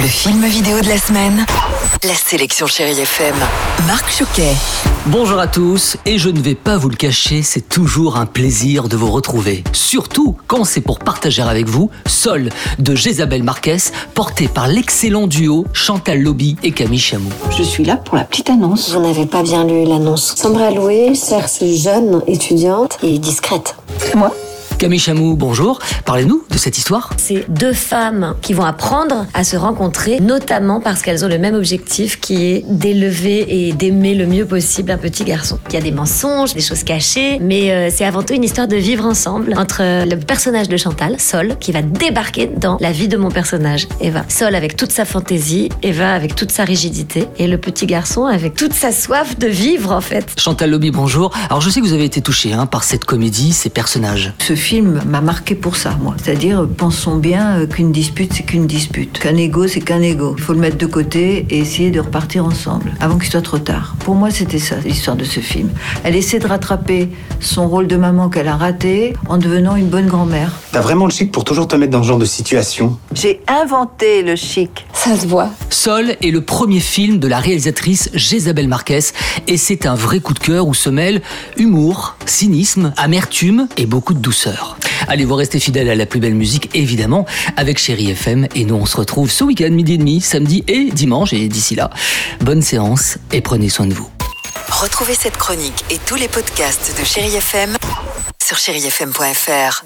Le film vidéo de la semaine. La sélection Chérie FM. Marc Choquet. Bonjour à tous, et je ne vais pas vous le cacher, c'est toujours un plaisir de vous retrouver. Surtout quand c'est pour partager avec vous Sol de Jésabelle Marquez, porté par l'excellent duo Chantal Lobby et Camille Chamou. Je suis là pour la petite annonce. Vous n'avez pas bien lu l'annonce. À louer, cherche jeune étudiante et discrète. C'est moi? Camille Chamou, bonjour. Parlez-nous de cette histoire. C'est deux femmes qui vont apprendre à se rencontrer, notamment parce qu'elles ont le même objectif qui est d'élever et d'aimer le mieux possible un petit garçon. Il y a des mensonges, des choses cachées, mais euh, c'est avant tout une histoire de vivre ensemble entre le personnage de Chantal, Sol, qui va débarquer dans la vie de mon personnage, Eva. Sol avec toute sa fantaisie, Eva avec toute sa rigidité, et le petit garçon avec toute sa soif de vivre en fait. Chantal Lobby, bonjour. Alors je sais que vous avez été touché hein, par cette comédie, ces personnages. Ce film m'a marqué pour ça, moi. C'est-à-dire, pensons bien euh, qu'une dispute, c'est qu'une dispute. Qu'un ego, c'est qu'un ego. Il faut le mettre de côté et essayer de repartir ensemble, avant qu'il soit trop tard. Pour moi, c'était ça, l'histoire de ce film. Elle essaie de rattraper son rôle de maman qu'elle a raté en devenant une bonne grand-mère. T'as vraiment le chic pour toujours te mettre dans ce genre de situation? J'ai inventé le chic. Ça se voit. Sol est le premier film de la réalisatrice Jésabelle Marquez et c'est un vrai coup de cœur où se mêlent humour, cynisme, amertume et beaucoup de douceur. Allez, vous restez fidèles à la plus belle musique, évidemment, avec Chéri FM. Et nous, on se retrouve ce week-end, midi et demi, samedi et dimanche. Et d'ici là, bonne séance et prenez soin de vous. Retrouvez cette chronique et tous les podcasts de Chérie FM sur chérifm.fr.